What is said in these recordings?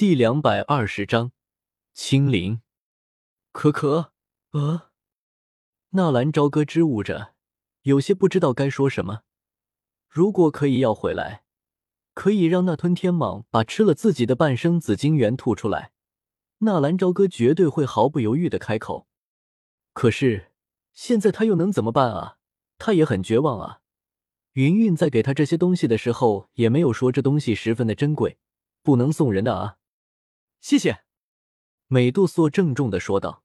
第两百二十章，清零。可可，呃，纳兰朝歌支吾着，有些不知道该说什么。如果可以要回来，可以让那吞天蟒把吃了自己的半生紫金元吐出来，纳兰朝歌绝对会毫不犹豫的开口。可是现在他又能怎么办啊？他也很绝望啊。云云在给他这些东西的时候，也没有说这东西十分的珍贵，不能送人的啊。谢谢，美杜莎郑重的说道。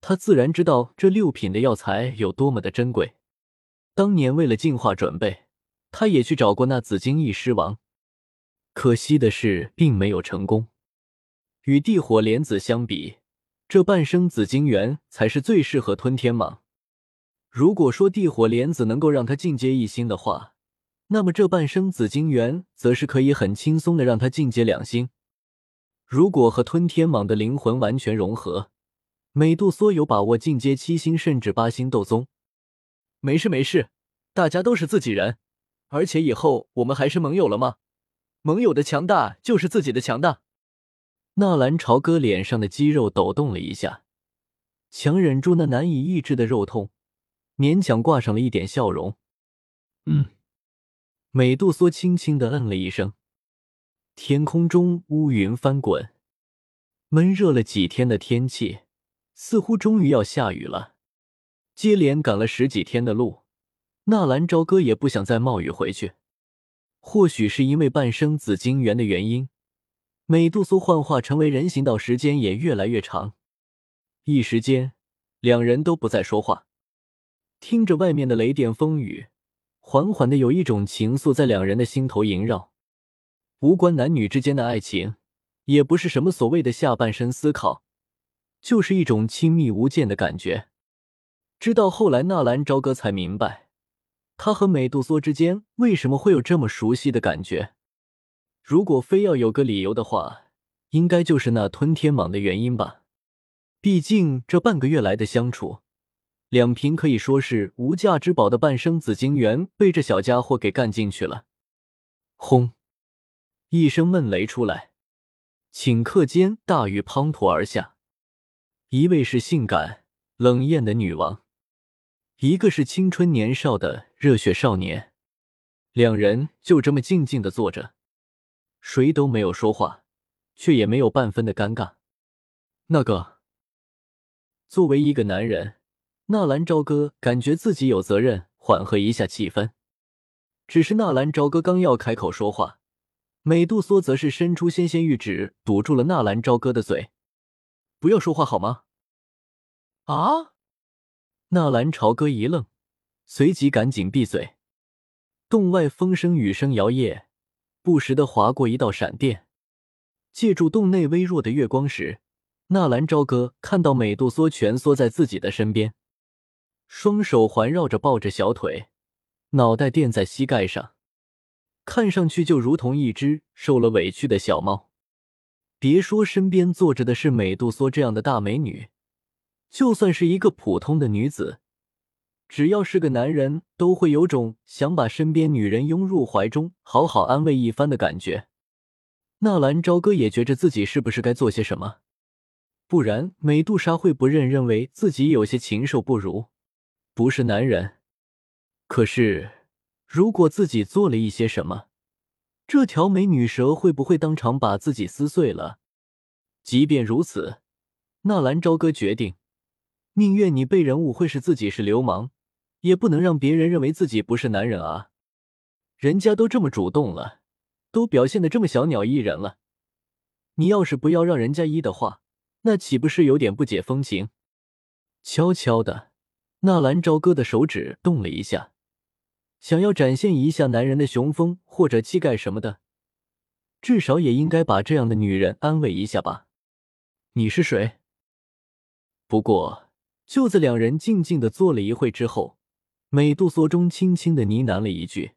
他自然知道这六品的药材有多么的珍贵。当年为了进化准备，他也去找过那紫金翼狮王，可惜的是并没有成功。与地火莲子相比，这半生紫金元才是最适合吞天蟒。如果说地火莲子能够让他进阶一星的话，那么这半生紫金元则是可以很轻松的让他进阶两星。如果和吞天蟒的灵魂完全融合，美杜莎有把握进阶七星甚至八星斗宗。没事没事，大家都是自己人，而且以后我们还是盟友了吗？盟友的强大就是自己的强大。纳兰朝歌脸上的肌肉抖动了一下，强忍住那难以抑制的肉痛，勉强挂上了一点笑容。嗯，美杜莎轻轻的嗯了一声。天空中乌云翻滚，闷热了几天的天气似乎终于要下雨了。接连赶了十几天的路，纳兰朝歌也不想再冒雨回去。或许是因为半生紫金元的原因，美杜莎幻化成为人形岛时间也越来越长。一时间，两人都不再说话，听着外面的雷电风雨，缓缓的有一种情愫在两人的心头萦绕。无关男女之间的爱情，也不是什么所谓的下半身思考，就是一种亲密无间的感觉。直到后来，纳兰朝歌才明白，他和美杜莎之间为什么会有这么熟悉的感觉。如果非要有个理由的话，应该就是那吞天蟒的原因吧。毕竟这半个月来的相处，两瓶可以说是无价之宝的半生紫金元被这小家伙给干进去了。轰！一声闷雷出来，顷刻间大雨滂沱而下。一位是性感冷艳的女王，一个是青春年少的热血少年。两人就这么静静的坐着，谁都没有说话，却也没有半分的尴尬。那个，作为一个男人，纳兰朝歌感觉自己有责任缓和一下气氛。只是纳兰朝歌刚要开口说话。美杜莎则是伸出纤纤玉指，堵住了纳兰朝歌的嘴：“不要说话好吗？”啊！纳兰朝歌一愣，随即赶紧闭嘴。洞外风声雨声摇曳，不时的划过一道闪电。借助洞内微弱的月光时，纳兰朝歌看到美杜莎蜷缩在自己的身边，双手环绕着抱着小腿，脑袋垫在膝盖上。看上去就如同一只受了委屈的小猫。别说身边坐着的是美杜莎这样的大美女，就算是一个普通的女子，只要是个男人，都会有种想把身边女人拥入怀中，好好安慰一番的感觉。纳兰朝歌也觉着自己是不是该做些什么，不然美杜莎会不认认为自己有些禽兽不如，不是男人。可是。如果自己做了一些什么，这条美女蛇会不会当场把自己撕碎了？即便如此，纳兰朝歌决定，宁愿你被人误会是自己是流氓，也不能让别人认为自己不是男人啊！人家都这么主动了，都表现的这么小鸟依人了，你要是不要让人家依的话，那岂不是有点不解风情？悄悄的，纳兰朝歌的手指动了一下。想要展现一下男人的雄风或者气概什么的，至少也应该把这样的女人安慰一下吧。你是谁？不过就在两人静静的坐了一会之后，美杜莎中轻轻的呢喃了一句。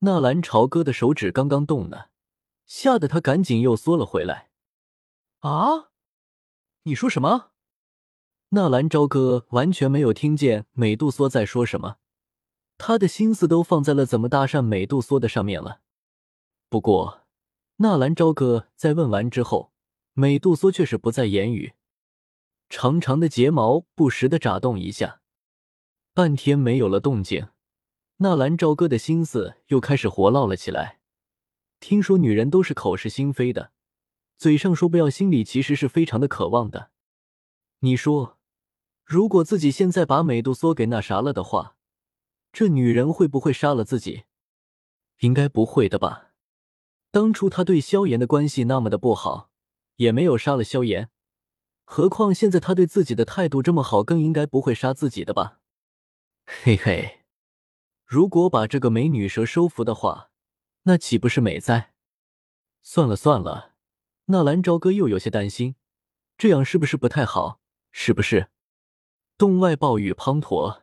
纳兰朝歌的手指刚刚动呢，吓得他赶紧又缩了回来。啊！你说什么？纳兰朝歌完全没有听见美杜莎在说什么。他的心思都放在了怎么搭讪美杜莎的上面了。不过，纳兰朝歌在问完之后，美杜莎却是不再言语，长长的睫毛不时的眨动一下。半天没有了动静，纳兰朝歌的心思又开始活络了起来。听说女人都是口是心非的，嘴上说不要，心里其实是非常的渴望的。你说，如果自己现在把美杜莎给那啥了的话，这女人会不会杀了自己？应该不会的吧。当初他对萧炎的关系那么的不好，也没有杀了萧炎。何况现在他对自己的态度这么好，更应该不会杀自己的吧？嘿嘿，如果把这个美女蛇收服的话，那岂不是美哉？算了算了，纳兰朝歌又有些担心，这样是不是不太好？是不是？洞外暴雨滂沱，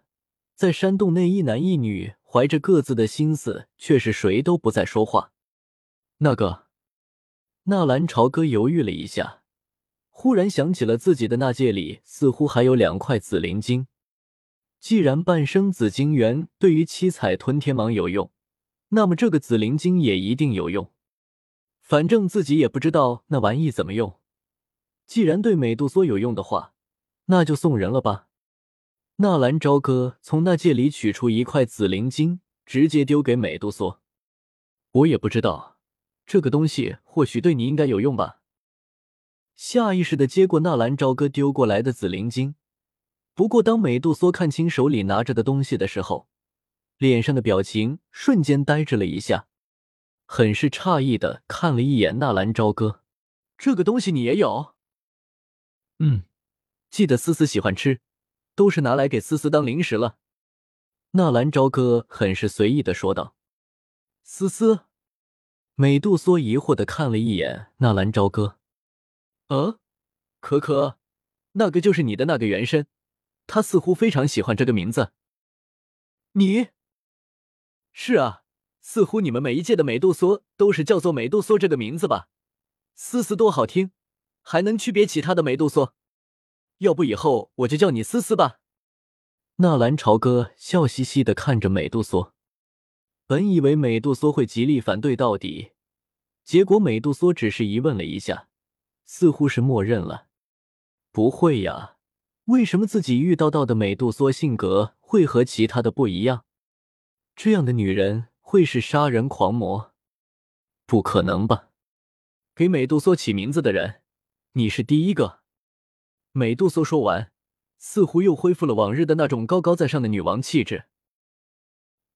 在山洞内，一男一女怀着各自的心思，却是谁都不再说话。那个，纳兰朝歌犹豫了一下，忽然想起了自己的那戒里似乎还有两块紫灵晶。既然半生紫晶元对于七彩吞天蟒有用，那么这个紫灵晶也一定有用。反正自己也不知道那玩意怎么用。既然对美杜莎有用的话，那就送人了吧。纳兰朝歌从那戒里取出一块紫灵晶，直接丢给美杜莎。我也不知道。这个东西或许对你应该有用吧。下意识的接过纳兰朝歌丢过来的紫灵晶，不过当美杜莎看清手里拿着的东西的时候，脸上的表情瞬间呆滞了一下，很是诧异的看了一眼纳兰朝歌。这个东西你也有？嗯，记得思思喜欢吃，都是拿来给思思当零食了。纳兰朝歌很是随意的说道。思思。美杜莎疑惑的看了一眼纳兰朝歌，呃，可可，那个就是你的那个原身，他似乎非常喜欢这个名字。你？是啊，似乎你们每一届的美杜莎都是叫做美杜莎这个名字吧？思思多好听，还能区别其他的美杜莎。要不以后我就叫你思思吧。纳兰朝歌笑嘻嘻的看着美杜莎。本以为美杜莎会极力反对到底，结果美杜莎只是疑问了一下，似乎是默认了。不会呀，为什么自己遇到到的美杜莎性格会和其他的不一样？这样的女人会是杀人狂魔？不可能吧！给美杜莎起名字的人，你是第一个。美杜莎说完，似乎又恢复了往日的那种高高在上的女王气质。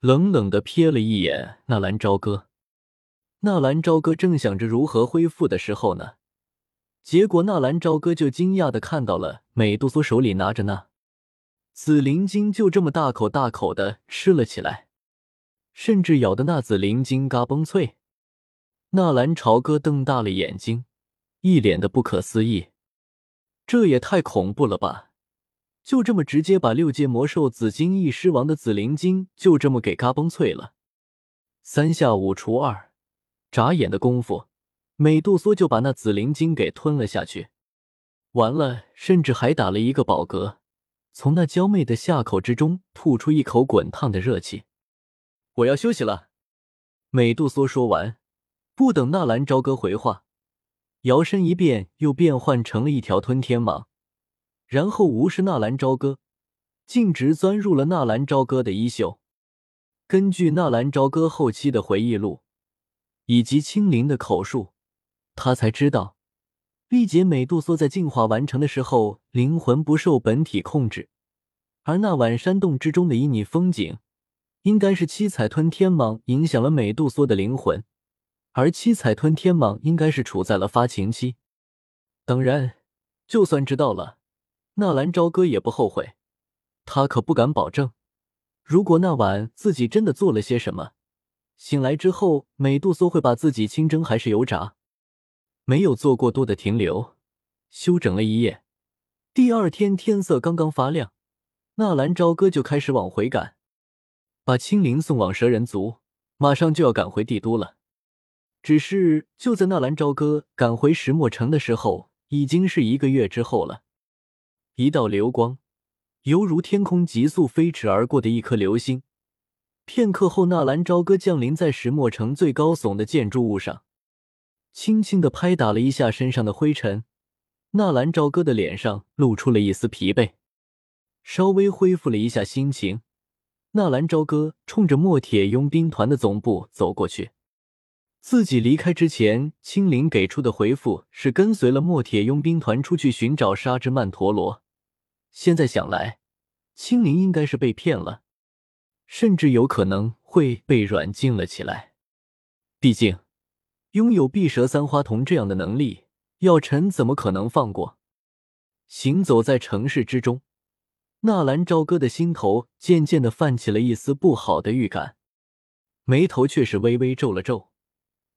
冷冷的瞥了一眼纳兰朝歌，纳兰朝歌正想着如何恢复的时候呢，结果纳兰朝歌就惊讶的看到了美杜莎手里拿着那紫灵晶，就这么大口大口的吃了起来，甚至咬的那紫灵晶嘎嘣脆。纳兰朝歌瞪大了眼睛，一脸的不可思议，这也太恐怖了吧！就这么直接把六阶魔兽紫金翼狮王的紫灵晶就这么给嘎嘣脆了，三下五除二，眨眼的功夫，美杜莎就把那紫灵晶给吞了下去。完了，甚至还打了一个饱嗝，从那娇媚的下口之中吐出一口滚烫的热气。我要休息了。美杜莎说完，不等纳兰朝歌回话，摇身一变，又变换成了一条吞天蟒。然后无视纳兰朝歌，径直钻入了纳兰朝歌的衣袖。根据纳兰朝歌后期的回忆录以及青灵的口述，他才知道，历劫美杜莎在进化完成的时候，灵魂不受本体控制，而那晚山洞之中的旖旎风景，应该是七彩吞天蟒影响了美杜莎的灵魂，而七彩吞天蟒应该是处在了发情期。当然，就算知道了。纳兰朝歌也不后悔，他可不敢保证，如果那晚自己真的做了些什么，醒来之后美杜莎会把自己清蒸还是油炸。没有做过多的停留，休整了一夜。第二天天色刚刚发亮，纳兰朝歌就开始往回赶，把青灵送往蛇人族，马上就要赶回帝都了。只是就在纳兰朝歌赶回石墨城的时候，已经是一个月之后了。一道流光，犹如天空急速飞驰而过的一颗流星。片刻后，纳兰朝歌降临在石墨城最高耸的建筑物上。轻轻的拍打了一下身上的灰尘。纳兰朝歌的脸上露出了一丝疲惫，稍微恢复了一下心情。纳兰朝歌冲着墨铁佣兵团的总部走过去。自己离开之前，青灵给出的回复是跟随了墨铁佣兵团出去寻找沙之曼陀罗。现在想来，青灵应该是被骗了，甚至有可能会被软禁了起来。毕竟，拥有碧蛇三花瞳这样的能力。药尘怎么可能放过？行走在城市之中，纳兰朝歌的心头渐渐的泛起了一丝不好的预感，眉头却是微微皱了皱。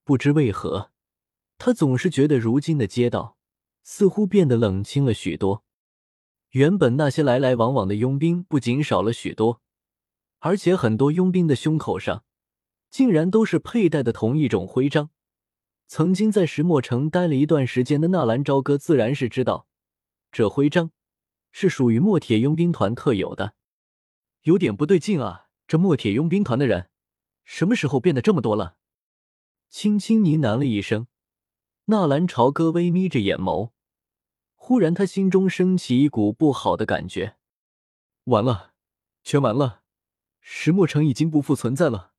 不知为何，他总是觉得如今的街道似乎变得冷清了许多。原本那些来来往往的佣兵不仅少了许多，而且很多佣兵的胸口上竟然都是佩戴的同一种徽章。曾经在石墨城待了一段时间的纳兰朝歌自然是知道，这徽章是属于墨铁佣兵团特有的。有点不对劲啊！这墨铁佣兵团的人什么时候变得这么多了？轻轻呢喃了一声，纳兰朝歌微眯着眼眸，忽然他心中升起一股不好的感觉。完了，全完了！石墨城已经不复存在了。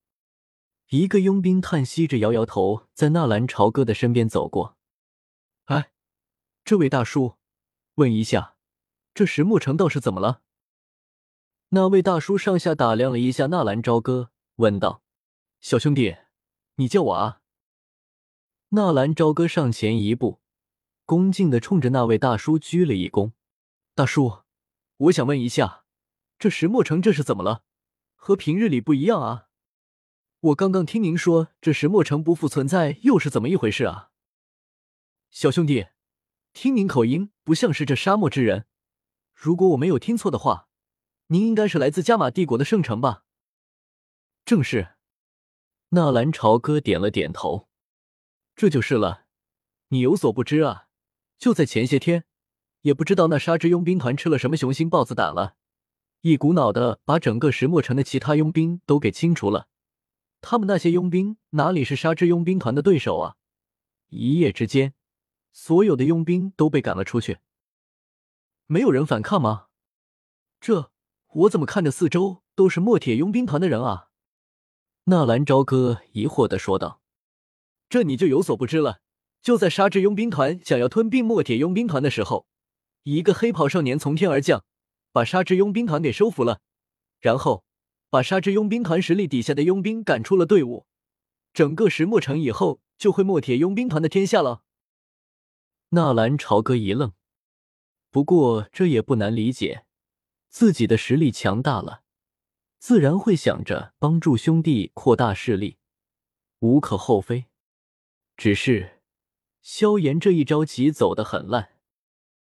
一个佣兵叹息着，摇摇头，在纳兰朝歌的身边走过。哎，这位大叔，问一下，这石墨城倒是怎么了？那位大叔上下打量了一下纳兰朝歌，问道：“小兄弟，你叫我啊？”纳兰朝歌上前一步，恭敬的冲着那位大叔鞠了一躬：“大叔，我想问一下，这石墨城这是怎么了？和平日里不一样啊？”我刚刚听您说这石墨城不复存在，又是怎么一回事啊？小兄弟，听您口音不像是这沙漠之人。如果我没有听错的话，您应该是来自加玛帝国的圣城吧？正是。纳兰朝歌点了点头。这就是了。你有所不知啊，就在前些天，也不知道那沙之佣兵团吃了什么雄心豹子胆了，一股脑的把整个石墨城的其他佣兵都给清除了。他们那些佣兵哪里是沙之佣兵团的对手啊！一夜之间，所有的佣兵都被赶了出去。没有人反抗吗？这我怎么看着四周都是墨铁佣兵团的人啊？纳兰朝歌疑惑的说道：“这你就有所不知了。就在沙之佣兵团想要吞并墨铁佣兵团的时候，一个黑袍少年从天而降，把沙之佣兵团给收服了，然后。”把沙之佣兵团实力底下的佣兵赶出了队伍，整个石墨城以后就会墨铁佣兵团的天下了。纳兰朝歌一愣，不过这也不难理解，自己的实力强大了，自然会想着帮助兄弟扩大势力，无可厚非。只是萧炎这一招棋走得很烂。